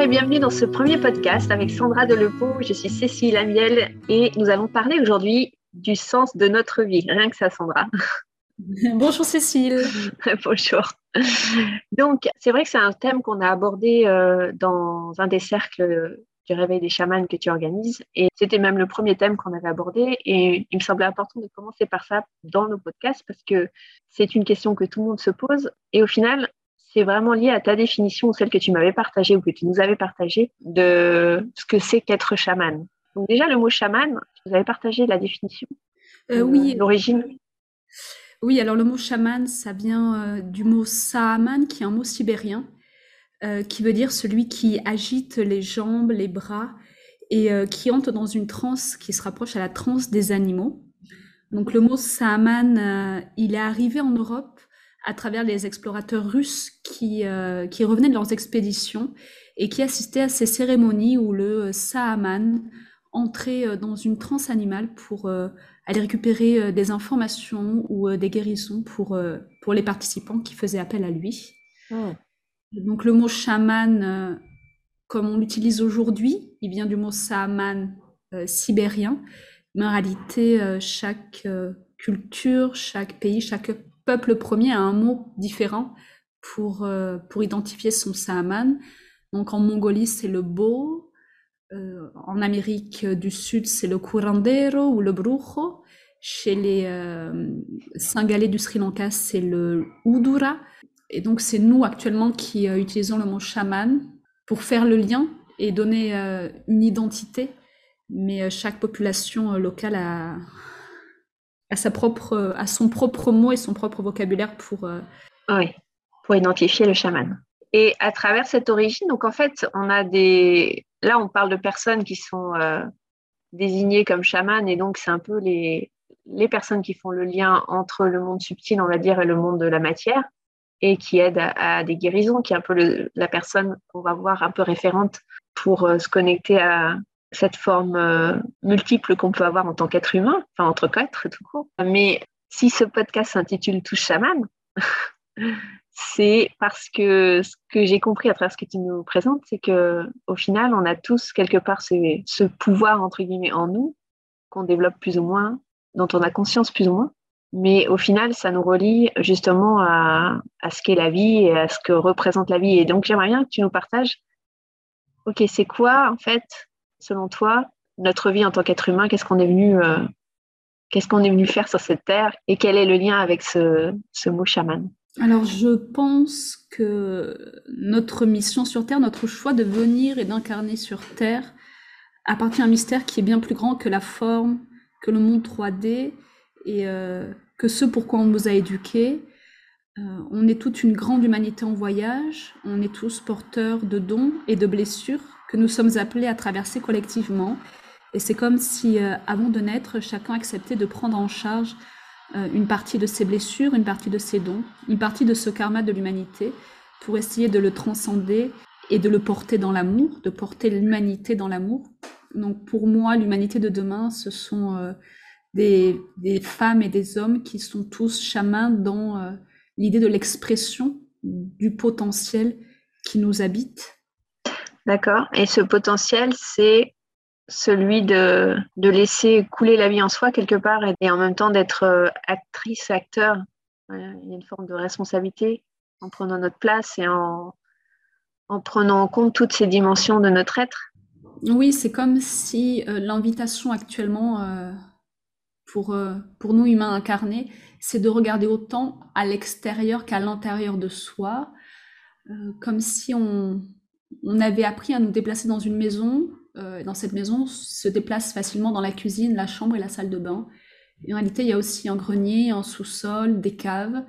et bienvenue dans ce premier podcast avec Sandra Delepeau. Je suis Cécile Amiel et nous allons parler aujourd'hui du sens de notre vie. Rien que ça, Sandra. Bonjour Cécile. Bonjour. Donc, c'est vrai que c'est un thème qu'on a abordé euh, dans un des cercles du réveil des chamans que tu organises. Et c'était même le premier thème qu'on avait abordé. Et il me semblait important de commencer par ça dans nos podcasts parce que c'est une question que tout le monde se pose. Et au final, c'est vraiment lié à ta définition, celle que tu m'avais partagée ou que tu nous avais partagée de ce que c'est qu'être chaman. Donc déjà, le mot chaman, vous avez partagé la définition euh, Oui. Euh, l'origine Oui, alors le mot chaman, ça vient euh, du mot saaman, qui est un mot sibérien, qui veut dire celui qui agite les jambes, les bras, et qui entre dans une transe qui se rapproche à la transe des animaux. Donc le mot saaman, il est arrivé en Europe à travers les explorateurs russes qui, euh, qui revenaient de leurs expéditions et qui assistaient à ces cérémonies où le Saaman entrait euh, dans une transe animale pour euh, aller récupérer des informations ou des guérisons pour, pour les participants qui faisaient appel à lui. Oh. Donc le mot chaman, comme on l'utilise aujourd'hui, il vient du mot Saaman sibérien, mais en réalité, chaque culture, chaque pays, chaque peuple premier a un mot différent pour, euh, pour identifier son Saaman. Donc en Mongolie, c'est le Bo. Euh, en Amérique du Sud, c'est le Curandero ou le Brujo. Chez les euh, Singalais du Sri Lanka, c'est le Udura. Et donc, c'est nous actuellement qui utilisons le mot chaman pour faire le lien et donner une identité. Mais chaque population locale a, à, sa propre, à son propre mot et son propre vocabulaire pour... Euh, pour identifier le chaman. Et à travers cette origine, donc en fait, on a des... Là, on parle de personnes qui sont euh, désignées comme chamanes, et donc c'est un peu les, les personnes qui font le lien entre le monde subtil, on va dire, et le monde de la matière, et qui aident à, des guérisons, qui est un peu la personne qu'on va voir un peu référente pour euh, se connecter à, cette forme euh, multiple qu'on peut avoir en tant qu'être humain, enfin entre quatre tout court. Mais si ce podcast s'intitule Touche chaman, c'est parce que ce que j'ai compris à travers ce que tu nous présentes, c'est que au final, on a tous quelque part ce, pouvoir entre guillemets en nous qu'on développe plus ou moins, dont on a conscience plus ou moins. Mais au final, ça nous relie justement à, à ce qu'est la vie et à ce que représente la vie. Et donc, j'aimerais bien que tu nous partages, ok, c'est quoi en fait selon toi, notre vie en tant qu'être humain, qu'est-ce qu'on est venu, euh, qu'est-ce qu'on est venu faire sur cette terre et quel est le lien avec ce, mot chaman? Alors, je pense que notre mission sur Terre, notre choix de venir et d'incarner sur Terre, appartient à un mystère qui est bien plus grand que la forme, que le monde 3D et euh, que ce pourquoi on nous a éduqués. Euh, on est toute une grande humanité en voyage, on est tous porteurs de dons et de blessures que nous sommes appelés à traverser collectivement. Et c'est comme si, euh, avant de naître, chacun acceptait de prendre en charge euh, une partie de ses blessures, une partie de ses dons, une partie de ce karma de l'humanité, pour essayer de le transcender et de le porter dans l'amour, de porter l'humanité dans l'amour. Donc pour moi, l'humanité de demain, ce sont euh, des, des, femmes et des hommes qui sont tous chamans dans l'idée de l'expression du potentiel qui nous habite D'accord. Et ce potentiel, c'est celui de, de, laisser couler la vie en soi quelque part et, en même temps d'être euh, actrice, acteur. Il y a une forme de responsabilité en prenant notre place et en, en prenant en compte toutes ces dimensions de notre être. Oui, c'est comme si euh, l'invitation actuellement euh, pour, pour nous humains incarnés, c'est de regarder autant à l'extérieur qu'à l'intérieur de soi, comme si on, on avait appris à nous déplacer dans une maison. Euh, dans cette maison, se déplace facilement dans la cuisine, la chambre et la salle de bain. en réalité, il y a aussi un grenier, un sous-sol, des caves.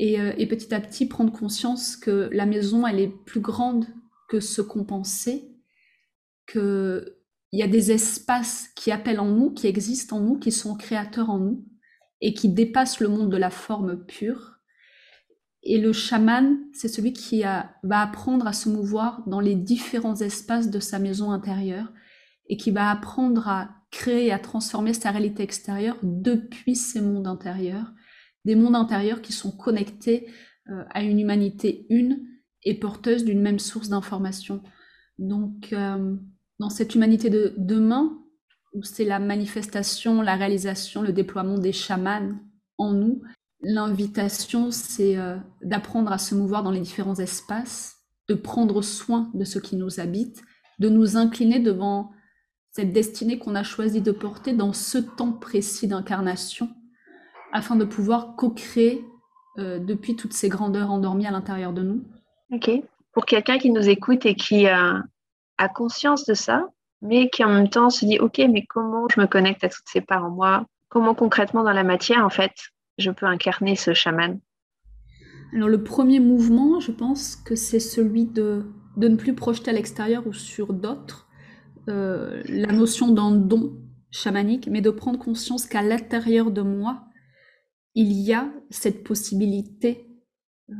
Euh, et, petit à petit, prendre conscience que la maison, elle est plus grande que ce qu'on pensait, qu'il y a des espaces qui appellent en nous, qui existent en nous, qui sont créateurs en nous, et qui dépassent le monde de la forme pure et le chaman, c'est celui qui va apprendre à se mouvoir dans les différents espaces de sa maison intérieure et qui va apprendre à créer, à transformer sa réalité extérieure depuis ses mondes intérieurs, des mondes intérieurs qui sont connectés euh, à une humanité une et porteuse d'une même source d'information. Donc, euh, dans cette humanité de demain, où c'est la manifestation, la réalisation, le déploiement des chamans en nous, l'invitation, c'est euh, d'apprendre à se mouvoir dans les différents espaces, de prendre soin de ce qui nous habite, de nous incliner devant cette destinée qu'on a choisi de porter dans ce temps précis d'incarnation, afin de pouvoir co-créer euh, depuis toutes ces grandeurs endormies à l'intérieur de nous. Ok. Pour quelqu'un qui nous écoute et qui a, a, conscience de ça, mais qui en même temps se dit, ok, mais comment je me connecte à toutes ces parts en moi? Comment concrètement dans la matière, en fait, je peux incarner ce chaman Alors le premier mouvement, je pense que c'est celui de, de ne plus projeter à l'extérieur ou sur d'autres euh, la notion d'un don chamanique, mais de prendre conscience qu'à l'intérieur de moi, il y a cette possibilité euh,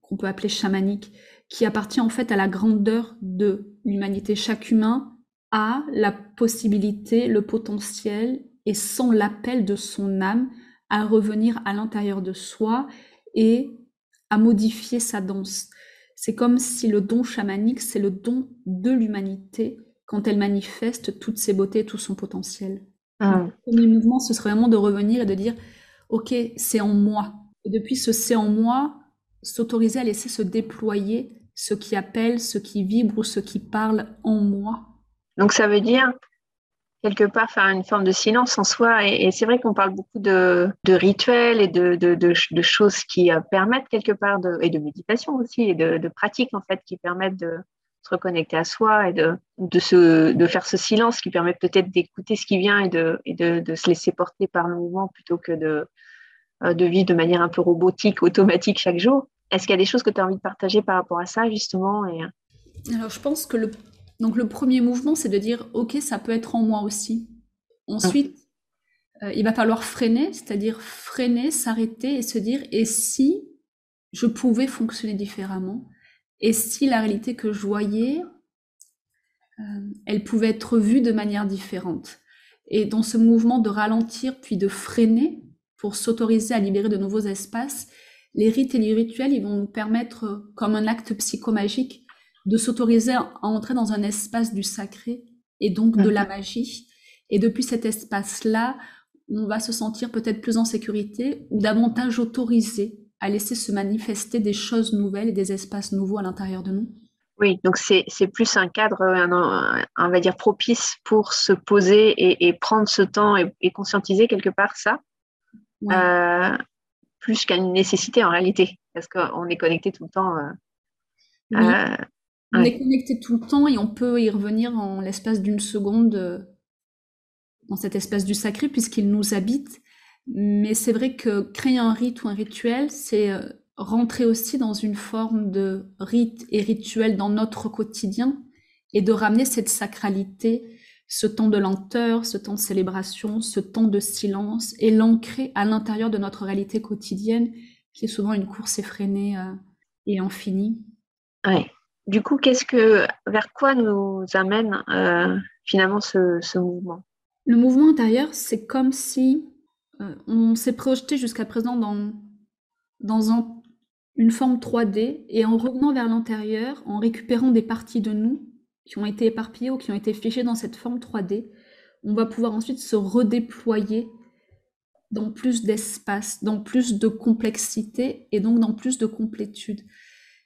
qu'on peut appeler chamanique, qui appartient en fait à la grandeur de l'humanité. Chaque humain a la possibilité, le potentiel, et sans l'appel de son âme, à revenir à l'intérieur de soi et à modifier sa danse. C'est comme si le don chamanique, c'est le don de l'humanité quand elle manifeste toutes ses beautés, tout son potentiel. Ah. Le premier mouvement, ce serait vraiment de revenir et de dire, OK, c'est en moi. Et depuis ce c'est en moi, s'autoriser à laisser se déployer ce qui appelle, ce qui vibre ou ce qui parle en moi. Donc ça veut dire quelque part faire une forme de silence en soi. Et, c'est vrai qu'on parle beaucoup de, rituels et de, choses qui euh, permettent quelque part, de, et de méditation aussi, et de, pratiques en fait qui permettent de se reconnecter à soi et de, se, de faire ce silence qui permet peut-être d'écouter ce qui vient et, de, et de, se laisser porter par le mouvement plutôt que de, euh, de vivre de manière un peu robotique, automatique chaque jour. Est-ce qu'il y a des choses que tu as envie de partager par rapport à ça justement et... Alors je pense que le donc le premier mouvement, c'est de dire, OK, ça peut être en moi aussi. Ensuite, euh, il va falloir freiner, c'est-à-dire freiner, s'arrêter et se dire, et si je pouvais fonctionner différemment? Et si la réalité que je voyais, euh, elle pouvait être vue de manière différente? Et dans ce mouvement de ralentir puis de freiner pour s'autoriser à libérer de nouveaux espaces, les rites et les rituels, ils vont nous permettre, comme un acte psychomagique, de s'autoriser à entrer dans un espace du sacré et donc de la mhm. magie. Et depuis cet espace-là, on va se sentir peut-être plus en sécurité ou davantage autorisé à laisser se manifester des choses nouvelles et des espaces nouveaux à l'intérieur de nous. Oui, donc c'est plus un cadre, on va dire, propice pour se poser et, prendre ce temps et, conscientiser quelque part ça, euh, plus qu'une nécessité en réalité, parce qu'on est connecté tout le temps. Euh, euh, on est connecté tout le temps et on peut y revenir en l'espace d'une seconde euh, dans cet espace du sacré puisqu'il nous habite. Mais c'est vrai que créer un rite ou un rituel, c'est euh, rentrer aussi dans une forme de rite et rituel dans notre quotidien et de ramener cette sacralité, ce temps de lenteur, ce temps de célébration, ce temps de silence et l'ancrer à l'intérieur de notre réalité quotidienne qui est souvent une course effrénée euh, et infinie. Ouais du coup, qu'est-ce que, vers quoi nous amène euh, finalement ce, mouvement? Le mouvement intérieur, c'est comme si euh, on s'est projeté jusqu'à présent dans, dans une forme 3D et en revenant vers l'intérieur, en récupérant des parties de nous qui ont été éparpillées ou qui ont été fichées dans cette forme 3D, on va pouvoir ensuite se redéployer dans plus d'espace, dans plus de complexité et donc dans plus de complétude.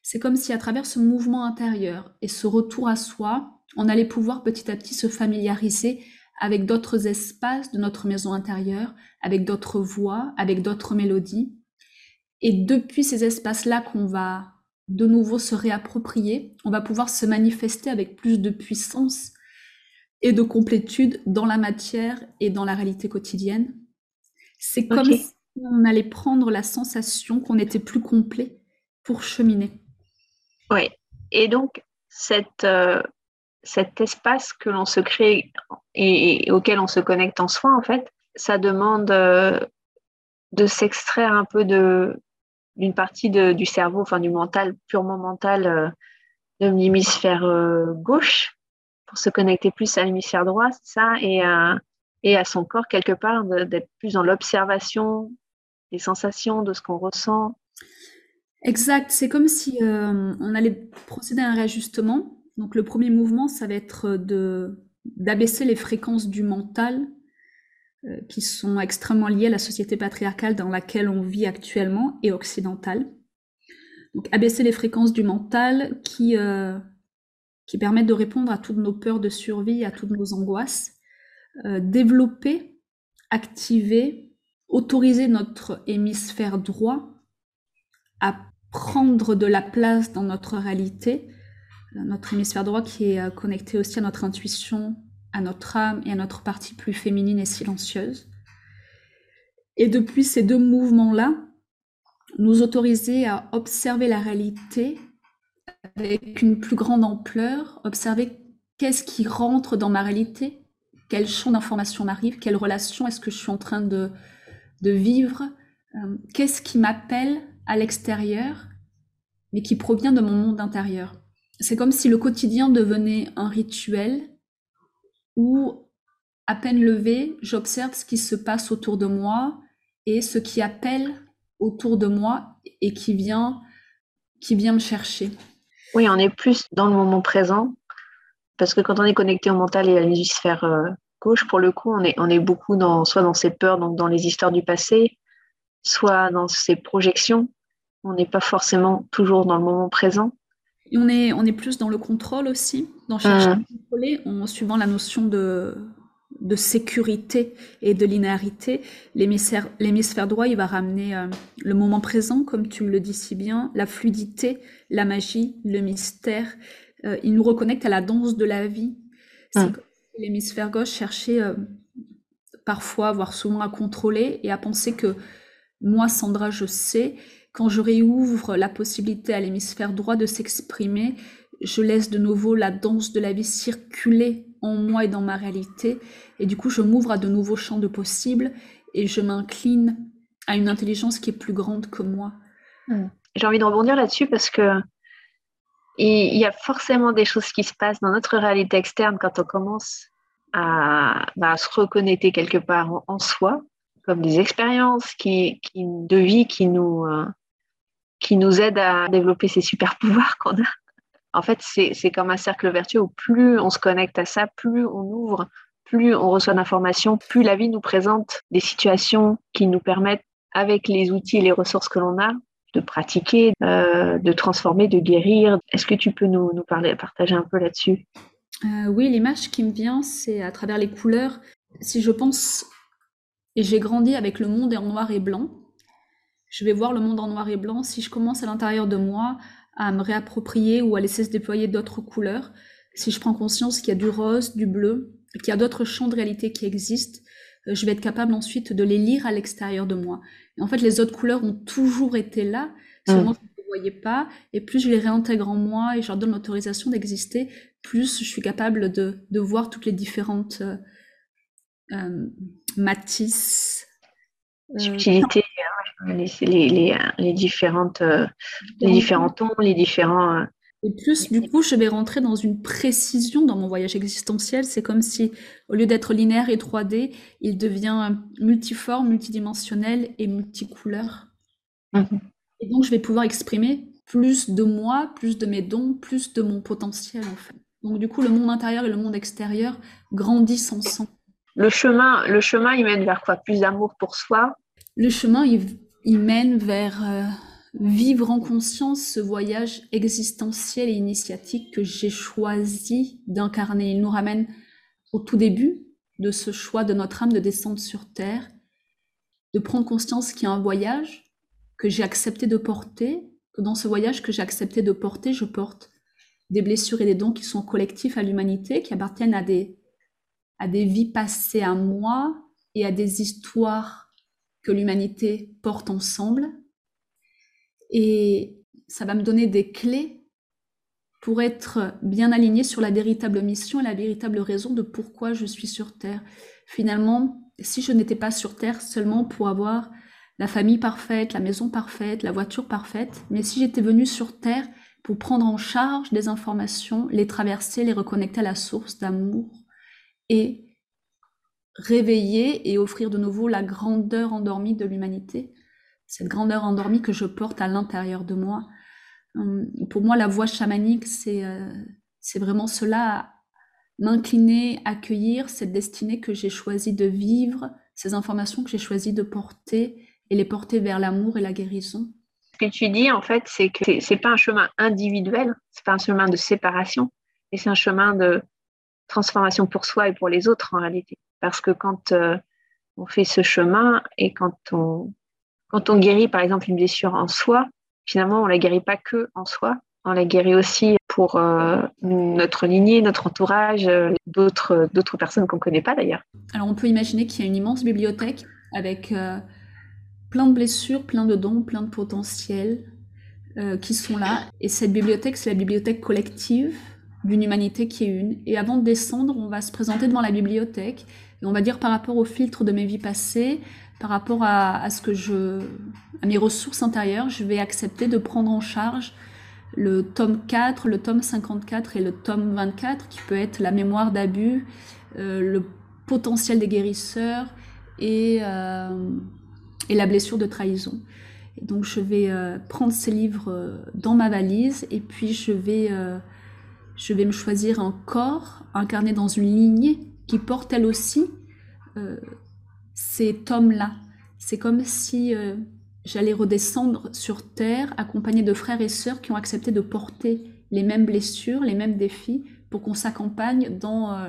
C'est comme si à travers ce mouvement intérieur et ce retour à soi, on allait pouvoir petit à petit se familiariser avec d'autres espaces de notre maison intérieure, avec d'autres voix, avec d'autres mélodies. Et depuis ces espaces-là qu'on va de nouveau se réapproprier, on va pouvoir se manifester avec plus de puissance et de complétude dans la matière et dans la réalité quotidienne. C'est comme si on allait prendre la sensation qu'on était plus complet pour cheminer. Oui. Et donc, euh, cet espace que l'on se crée et, auquel on se connecte en soi, en fait, ça demande euh, de s'extraire un peu d'une partie du cerveau, enfin du mental, purement mental, euh, de l'hémisphère gauche pour se connecter plus à l'hémisphère droit, c'est ça, et et à son corps quelque part, d'être plus dans l'observation des sensations, de ce qu'on ressent, Exact, c'est comme si euh, on allait procéder à un réajustement Donc le premier mouvement, ça va être de d'abaisser les fréquences du mental euh, qui sont extrêmement liées à la société patriarcale dans laquelle on vit actuellement et occidentale. Donc abaisser les fréquences du mental qui euh, qui permettent de répondre à toutes nos peurs de survie, à toutes nos angoisses, euh, développer, activer, autoriser notre hémisphère droit à prendre de la place dans notre réalité, notre hémisphère droit qui est euh, connecté aussi à notre intuition, à notre âme et à notre partie plus féminine et silencieuse. Et depuis ces deux mouvements-là, nous autoriser à observer la réalité avec une plus grande ampleur, observer qu'est-ce qui rentre dans ma réalité, quel champ d'information m'arrive, quelle relation est-ce que je suis en train de, vivre, euh, qu'est-ce qui m'appelle à l'extérieur, mais qui provient de mon monde intérieur. C'est comme si le quotidien devenait un rituel où, à peine levé, j'observe ce qui se passe autour de moi et ce qui appelle autour de moi et qui vient, qui vient me chercher. Oui, on est plus dans le moment présent parce que quand on est connecté au mental et à l'hémisphère euh, gauche, pour le coup, on est, on est beaucoup dans, soit dans ses peurs, donc dans les histoires du passé, soit dans ses projections. On n'est pas forcément toujours dans le moment présent. Et on est, on est plus dans le contrôle aussi, dans chercher à contrôler, en suivant la notion de, de sécurité et de linéarité. L'hémisphère droit, il va ramener euh, le moment présent, comme tu le dis si bien, la fluidité, la magie, le mystère. Euh, il nous reconnecte à la danse de la vie. C'est l'hémisphère gauche cherchait euh, parfois, voire souvent à contrôler et à penser que moi, Sandra, je sais, quand je réouvre la possibilité à l'hémisphère droit de s'exprimer, je laisse de nouveau la danse de la vie circuler en moi et dans ma réalité. Et du coup, je m'ouvre à de nouveaux champs de possibles et je m'incline à une intelligence qui est plus grande que moi. Hmm. J'ai envie de rebondir là-dessus parce que il y a forcément des choses qui se passent dans notre réalité externe quand on commence à, bah, se reconnecter quelque part en, soi, comme des expériences qui, de vie qui nous, euh, qui nous aident à développer ces super pouvoirs qu'on a en fait, c'est comme un cercle vertueux où plus on se connecte à ça, plus on ouvre, plus on reçoit d'informations, plus la vie nous présente des situations qui nous permettent, avec les outils et les ressources que l'on a, de pratiquer, euh, de transformer, de guérir. Est-ce que tu peux nous, nous parler, partager un peu là-dessus? Euh, Oui, l'image qui me vient, c'est à travers les couleurs. Si je pense, et j'ai grandi avec le monde en noir et blanc, je vais voir le monde en noir et blanc. Si je commence à l'intérieur de moi à me réapproprier ou à laisser se déployer d'autres couleurs, si je prends conscience qu'il y a du rose, du bleu, qu'il y a d'autres champs de réalité qui existent, euh, je vais être capable ensuite de les lire à l'extérieur de moi. Et en fait, les autres couleurs ont toujours été là, seulement je ne les voyais pas, et plus je les réintègre en moi et je leur donne l'autorisation d'exister, plus je suis capable de, de voir toutes les différentes euh, euh matisses, subtilités, les, les, différentes, euh, les différents tons, les différents. Euh, et plus, du coup, je vais rentrer dans une précision dans mon voyage existentiel. C'est comme si, au lieu d'être linéaire et 3D, il devient multiforme, multidimensionnel et multicouleur. Mhm. Et donc, je vais pouvoir exprimer plus de moi, plus de mes dons, plus de mon potentiel, en fait. Donc, du coup, le monde intérieur et le monde extérieur grandissent ensemble. Le chemin, le chemin, il mène vers quoi? Plus d'amour pour soi? Le chemin, il, mène vers euh, vivre en conscience ce voyage existentiel et initiatique que j'ai choisi d'incarner. Il nous ramène au tout début de ce choix de notre âme de descendre sur Terre, de prendre conscience qu'il y a un voyage que j'ai accepté de porter, que dans ce voyage que j'ai accepté de porter, je porte des blessures et des dons qui sont collectifs à l'humanité, qui appartiennent à des, à des vies passées à moi et à des histoires que l'humanité porte ensemble. Et ça va me donner des clés pour être bien aligné sur la véritable mission et la véritable raison de pourquoi je suis sur Terre. Finalement, si je n'étais pas sur Terre seulement pour avoir la famille parfaite, la maison parfaite, la voiture parfaite, mais si j'étais venu sur Terre pour prendre en charge des informations, les traverser, les reconnecter à la source d'amour et réveiller et offrir de nouveau la grandeur endormie de l'humanité, cette grandeur endormie que je porte à l'intérieur de moi. Hum, pour moi, la voie chamanique, c'est euh, vraiment cela, m'incliner, accueillir cette destinée que j'ai choisi de vivre, ces informations que j'ai choisi de porter et les porter vers l'amour et la guérison. Ce que tu dis, en fait, c'est que c'est pas un chemin individuel, c'est pas un chemin de séparation, mais c'est un chemin de transformation pour soi et pour les autres en réalité. Parce que quand euh, on fait ce chemin et quand on, quand on guérit par exemple une blessure en soi, finalement on la guérit pas que en soi, on la guérit aussi pour euh, notre lignée, notre entourage, euh, d'autres, d'autres personnes qu'on ne connaît pas d'ailleurs. Alors on peut imaginer qu'il y a une immense bibliothèque avec plein de blessures, plein de dons, plein de potentiels qui sont là. Et cette bibliothèque, c'est la bibliothèque collective d'une humanité qui est une. Et avant de descendre, on va se présenter devant la bibliothèque et on va dire par rapport au filtre de mes vies passées, par rapport à, ce que je, à mes ressources intérieures, je vais accepter de prendre en charge le tome 4, le tome 54 et le tome 24, qui peut être la mémoire d'abus, euh, le potentiel des guérisseurs et, euh, et la blessure de trahison. Et donc je vais euh, prendre ces livres dans ma valise et puis je vais je vais me choisir un corps incarné dans une lignée qui porte elle aussi euh, ces tomes-là. C'est comme si euh, j'allais redescendre sur Terre accompagnée de frères et sœurs qui ont accepté de porter les mêmes blessures, les mêmes défis pour qu'on s'accompagne dans, euh,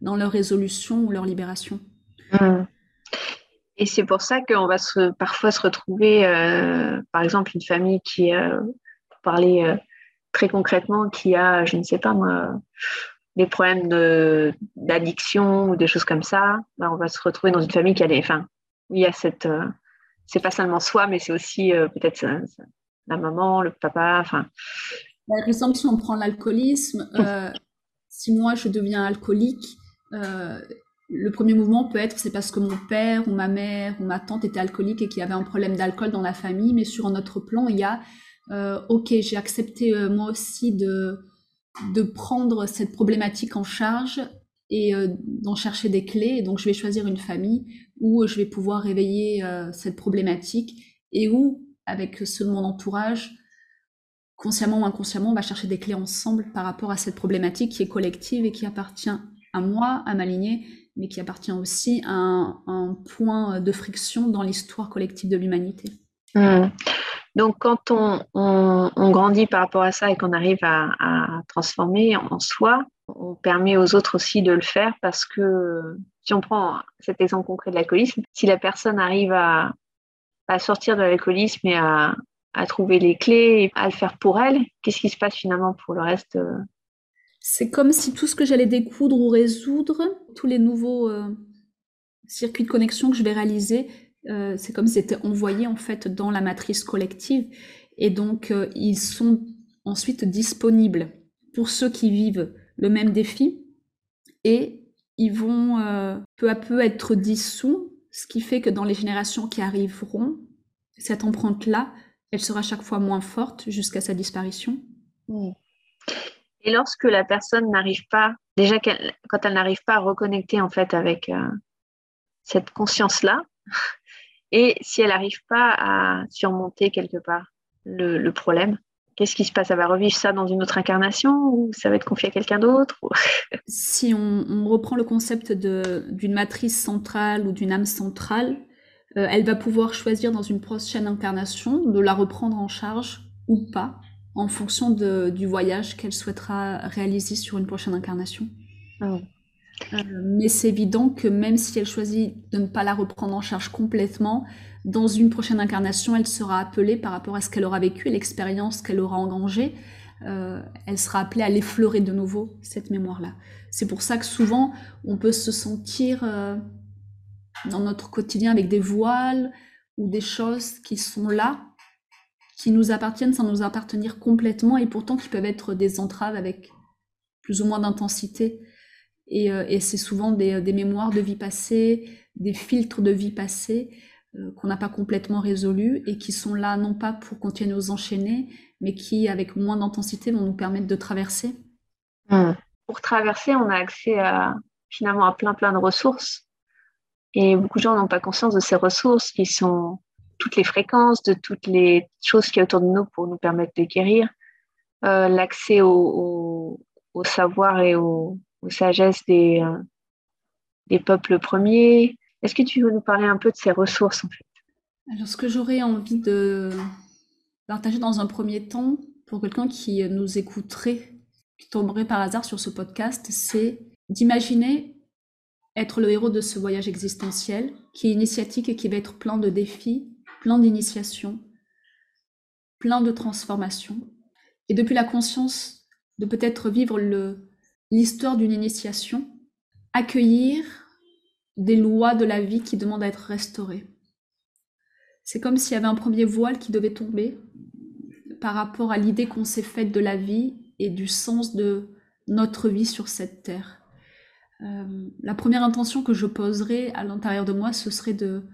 dans leur résolution ou leur libération. Et c'est pour ça qu'on va parfois se retrouver, par exemple, une famille qui, pour parler très concrètement qui a, je ne sais pas moi, des problèmes d'addiction ou des choses comme ça, ben, on va se retrouver dans une famille qui a des. Enfin, il y a cette. Euh, c'est pas seulement soi, mais c'est aussi euh, peut-être la maman, le papa. Enfin. Par exemple, si on prend l'alcoolisme, euh, si moi je deviens alcoolique, le premier mouvement peut être c'est parce que mon père ou ma mère ou ma tante était alcoolique et qu'il y avait un problème d'alcool dans la famille, mais sur un autre plan, il y a euh, ok, j'ai accepté euh, moi aussi de, prendre cette problématique en charge et euh, d'en chercher des clés. Donc, je vais choisir une famille où je vais pouvoir réveiller cette problématique et où, avec ceux de mon entourage, consciemment ou inconsciemment, on va chercher des clés ensemble par rapport à cette problématique qui est collective et qui appartient à moi, à ma lignée, mais qui appartient aussi à un, point de friction dans l'histoire collective de l'humanité. Mmh. Donc, quand on, grandit par rapport à ça et qu'on arrive à, transformer en soi, on permet aux autres aussi de le faire parce que si on prend cet exemple concret de l'alcoolisme, si la personne arrive à, sortir de l'alcoolisme et à, trouver les clés, et à le faire pour elle, qu'est-ce qui se passe finalement pour le reste euh? C'est comme si tout ce que j'allais découdre ou résoudre, tous les nouveaux euh, circuits de connexion que je vais réaliser, euh, c'est comme si c'était envoyé en fait dans la matrice collective. Et donc euh, ils sont ensuite disponibles pour ceux qui vivent le même défi. Et ils vont euh, peu à peu être dissous, ce qui fait que dans les générations qui arriveront, cette empreinte-là, elle sera chaque fois moins forte jusqu'à sa disparition. Et lorsque la personne n'arrive pas, déjà quand elle n'arrive pas à reconnecter en fait avec cette conscience-là, et si elle n'arrive pas à surmonter quelque part le, problème, qu'est-ce qui se passe? Elle va revivre ça dans une autre incarnation ou ça va être confié à quelqu'un d'autre Si on, reprend le concept d'une matrice centrale ou d'une âme centrale, euh, elle va pouvoir choisir dans une prochaine incarnation de la reprendre en charge ou pas en fonction du voyage qu'elle souhaitera réaliser sur une prochaine incarnation. Ah euh, mais c'est évident que même si elle choisit de ne pas la reprendre en charge complètement, dans une prochaine incarnation, elle sera appelée par rapport à ce qu'elle aura vécu et l'expérience qu'elle aura engrangée. Euh, elle sera appelée à l'effleurer de nouveau, cette mémoire-là. C'est pour ça que souvent, on peut se sentir euh, dans notre quotidien avec des voiles ou des choses qui sont là, qui nous appartiennent sans nous appartenir complètement et pourtant qui peuvent être des entraves avec plus ou moins d'intensité. Euh, et, c'est souvent des, mémoires de vie passée, des filtres de vie passée euh, qu'on n'a pas complètement résolus et qui sont là non pas pour continuer à nous enchaîner, mais qui, avec moins d'intensité, vont nous permettre de traverser. Hmm. Pour traverser, on a accès à, finalement à plein plein de ressources. Et beaucoup de gens n'ont pas conscience de ces ressources qui sont toutes les fréquences, de toutes les choses qui y a autour de nous pour nous permettre de guérir. Euh, l'accès au savoir et aux sagesses des, euh, des peuples premiers. Est-ce que tu veux nous parler un peu de ces ressources en fait? Alors, ce que j'aurais envie de partager dans un premier temps pour quelqu'un qui nous écouterait, qui tomberait par hasard sur ce podcast, c'est d'imaginer être le héros de ce voyage existentiel qui est initiatique et qui va être plein de défis, plein d'initiations, plein de transformations. Et depuis la conscience de peut-être vivre l'histoire d'une initiation, accueillir des lois de la vie qui demandent à être restaurées. C'est comme s'il y avait un premier voile qui devait tomber par rapport à l'idée qu'on s'est faite de la vie et du sens de notre vie sur cette terre. Euh, la première intention que je poserais à l'intérieur de moi, ce serait de,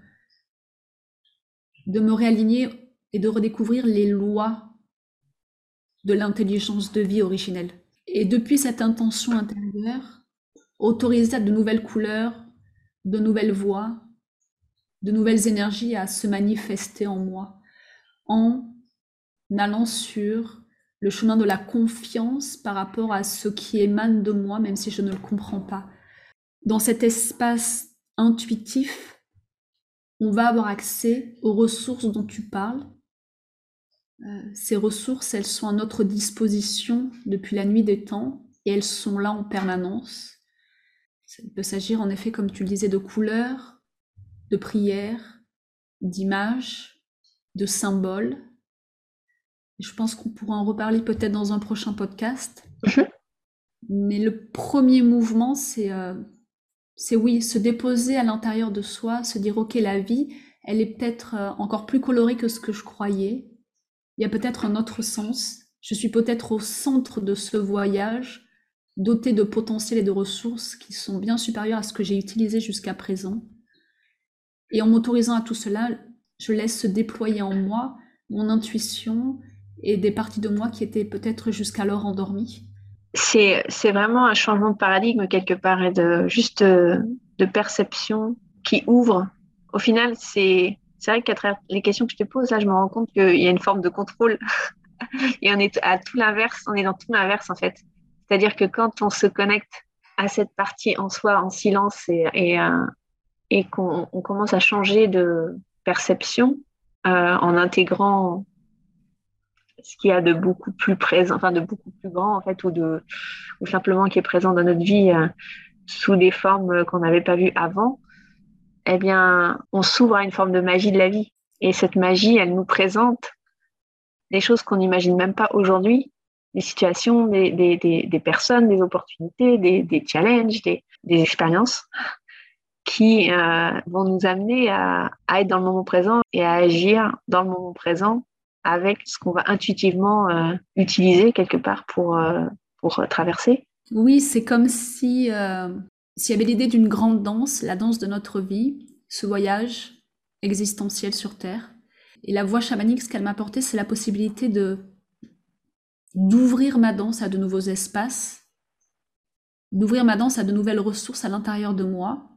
de me réaligner et de redécouvrir les lois de l'intelligence de vie originelle. Et depuis cette intention intérieure, autoriser de nouvelles couleurs, de nouvelles voix, de nouvelles énergies à se manifester en moi, en allant sur le chemin de la confiance par rapport à ce qui émane de moi, même si je ne le comprends pas. Dans cet espace intuitif, on va avoir accès aux ressources dont tu parles. Euh, ces ressources, elles sont à notre disposition depuis la nuit des temps et elles sont là en permanence. Il peut s'agir en effet, comme tu le disais, de couleurs, de prières, d'images, de symboles. je pense qu'on pourra en reparler peut-être dans un prochain podcast. Mais le premier mouvement, c'est euh, oui, se déposer à l'intérieur de soi, se dire ok, la vie, elle est peut-être euh, encore plus colorée que ce que je croyais. Il y a peut-être un autre sens. Je suis peut-être au centre de ce voyage, doté de potentiel et de ressources qui sont bien supérieures à ce que j'ai utilisé jusqu'à présent. Et en m'autorisant à tout cela, je laisse se déployer en moi mon intuition et des parties de moi qui étaient peut-être jusqu'alors endormies c'est, vraiment un changement de paradigme quelque part et de juste euh, de, perception qui ouvre. Au final, c'est, c'est vrai qu'à travers les questions que je te pose, là, je me rends compte qu'il y a une forme de contrôle. et on est à tout l'inverse, on est dans tout l'inverse en fait. C'est-à-dire que quand on se connecte à cette partie en soi, en silence, et, euh, qu'on commence à changer de perception euh, en intégrant ce qu'il y a de beaucoup plus présent, enfin de beaucoup plus grand en fait, ou simplement qui est présent dans notre vie euh, sous des formes qu'on n'avait pas vues avant, eh bien, on s'ouvre à une forme de magie de la vie. Et cette magie, elle nous présente des choses qu'on n'imagine même pas aujourd'hui, des situations, des, personnes, des opportunités, des, challenges, des, expériences qui euh, vont nous amener à, être dans le moment présent et à agir dans le moment présent avec ce qu'on va intuitivement euh, utiliser quelque part pour, euh, pour traverser. Oui, c'est comme si s'il y avait l'idée d'une grande danse, la danse de notre vie, ce voyage existentiel sur Terre. Et la voix chamanique, ce qu'elle m'a apporté, c'est la possibilité de d'ouvrir ma danse à de nouveaux espaces, d'ouvrir ma danse à de nouvelles ressources à l'intérieur de moi,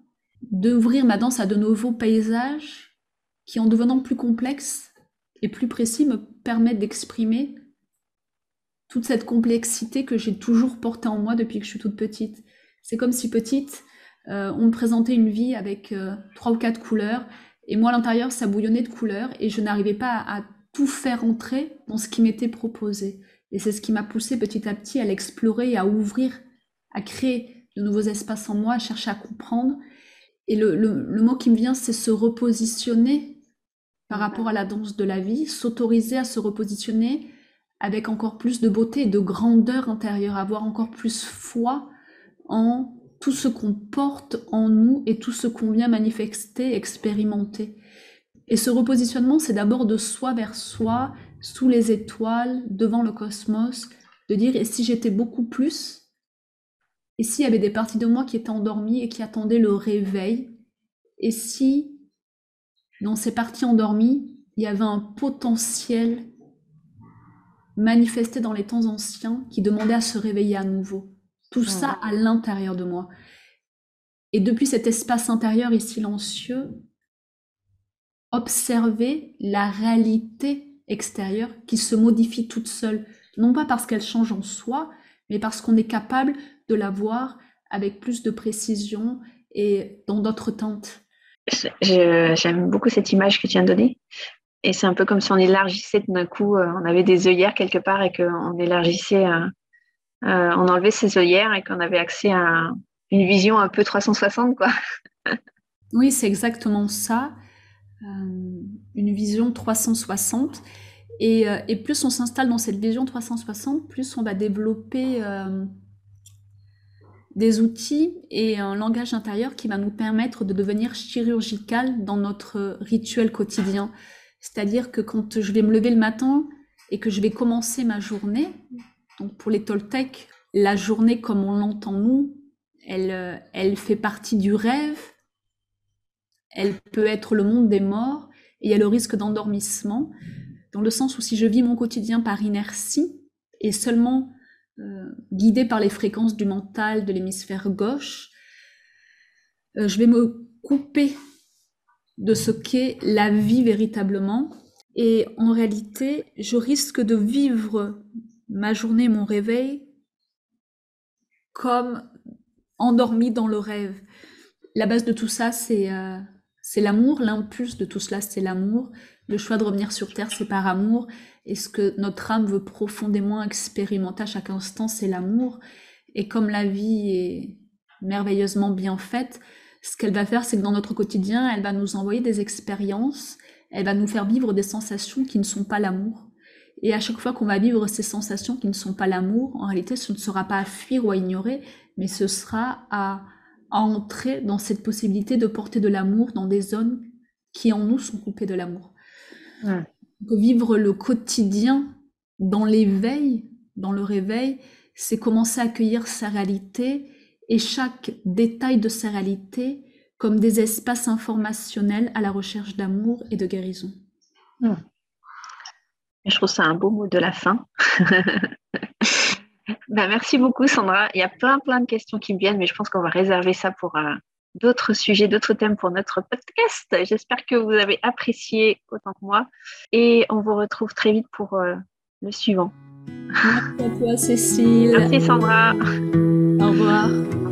d'ouvrir ma danse à de nouveaux paysages qui, en devenant plus complexes, et plus précis me permet d'exprimer toute cette complexité que j'ai toujours portée en moi depuis que je suis toute petite. C'est comme si petite, euh, on me présentait une vie avec euh, trois ou quatre couleurs, et moi à l'intérieur, ça bouillonnait de couleurs, et je n'arrivais pas à, tout faire entrer dans ce qui m'était proposé. Et c'est ce qui m'a poussé petit à petit à l'explorer à ouvrir, à créer de nouveaux espaces en moi, à chercher à comprendre. Et le mot qui me vient, c'est se repositionner par rapport à la danse de la vie, s'autoriser à se repositionner avec encore plus de beauté et de grandeur intérieure, avoir encore plus foi en tout ce qu'on porte en nous et tout ce qu'on vient manifester, expérimenter. Et ce repositionnement, c'est d'abord de soi vers soi, sous les étoiles, devant le cosmos, de dire et si j'étais beaucoup plus? Et s'il y avait des parties de moi qui étaient endormies et qui attendaient le réveil? Et si dans ces parties endormies, il y avait un potentiel manifesté dans les temps anciens qui demandait à se réveiller à nouveau? Tout ça à l'intérieur de moi. Et depuis cet espace intérieur et silencieux, observer la réalité extérieure qui se modifie toute seule, non pas parce qu'elle change en soi, mais parce qu'on est capable de la voir avec plus de précision et dans d'autres tentes. J'aime beaucoup cette image que tu viens de donner. Et c'est un peu comme si on élargissait d'un coup, euh, on avait des œillères quelque part et qu'on élargissait, euh, on enlevait ces œillères et qu'on avait accès à une vision un peu 360, quoi. oui, c'est exactement ça. une vision 360. Et, et plus on s'installe dans cette vision 360, plus on va développer des outils et un langage intérieur qui va nous permettre de devenir chirurgical dans notre rituel quotidien. C'est-à-dire que quand je vais me lever le matin et que je vais commencer ma journée, donc pour les Toltecs, la journée comme on l'entend nous, elle, elle fait partie du rêve, elle peut être le monde des morts, et il y a le risque d'endormissement, dans le sens où si je vis mon quotidien par inertie, et seulement euh, guidé par les fréquences du mental de l'hémisphère gauche, euh, je vais me couper de ce qu'est la vie véritablement. Et en réalité, je risque de vivre ma journée, mon réveil, comme endormi dans le rêve. La base de tout ça, c'est euh, l'amour. L'impulse de tout cela, c'est l'amour. Le choix de revenir sur Terre, c'est par amour. Et ce que notre âme veut profondément expérimenter à chaque instant, c'est l'amour. Et comme la vie est merveilleusement bien faite, ce qu'elle va faire, c'est que dans notre quotidien, elle va nous envoyer des expériences, elle va nous faire vivre des sensations qui ne sont pas l'amour. Et à chaque fois qu'on va vivre ces sensations qui ne sont pas l'amour, en réalité, ce ne sera pas à fuir ou à ignorer, mais ce sera à, entrer dans cette possibilité de porter de l'amour dans des zones qui en nous sont coupées de l'amour. Vivre le quotidien dans l'éveil, dans le réveil, c'est commencer à accueillir sa réalité et chaque détail de sa réalité comme des espaces informationnels à la recherche d'amour et de guérison. Je trouve ça un beau mot de la fin. ben, merci beaucoup Sandra. Il y a plein plein de questions qui me viennent, mais je pense qu'on va réserver ça pour euh, d'autres sujets, d'autres thèmes pour notre podcast. J'espère que vous avez apprécié autant que moi et on vous retrouve très vite pour euh, le suivant. Merci à toi Cécile. Merci Sandra. Au revoir.